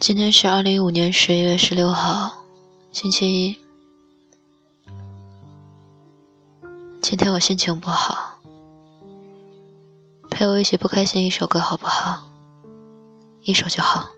今天是二零一五年十一月十六号，星期一。今天我心情不好，陪我一起不开心一首歌好不好？一首就好。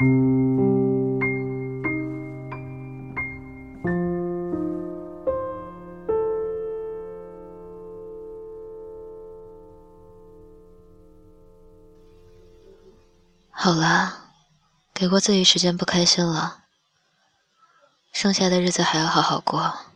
好了，给过自己时间不开心了，剩下的日子还要好好过。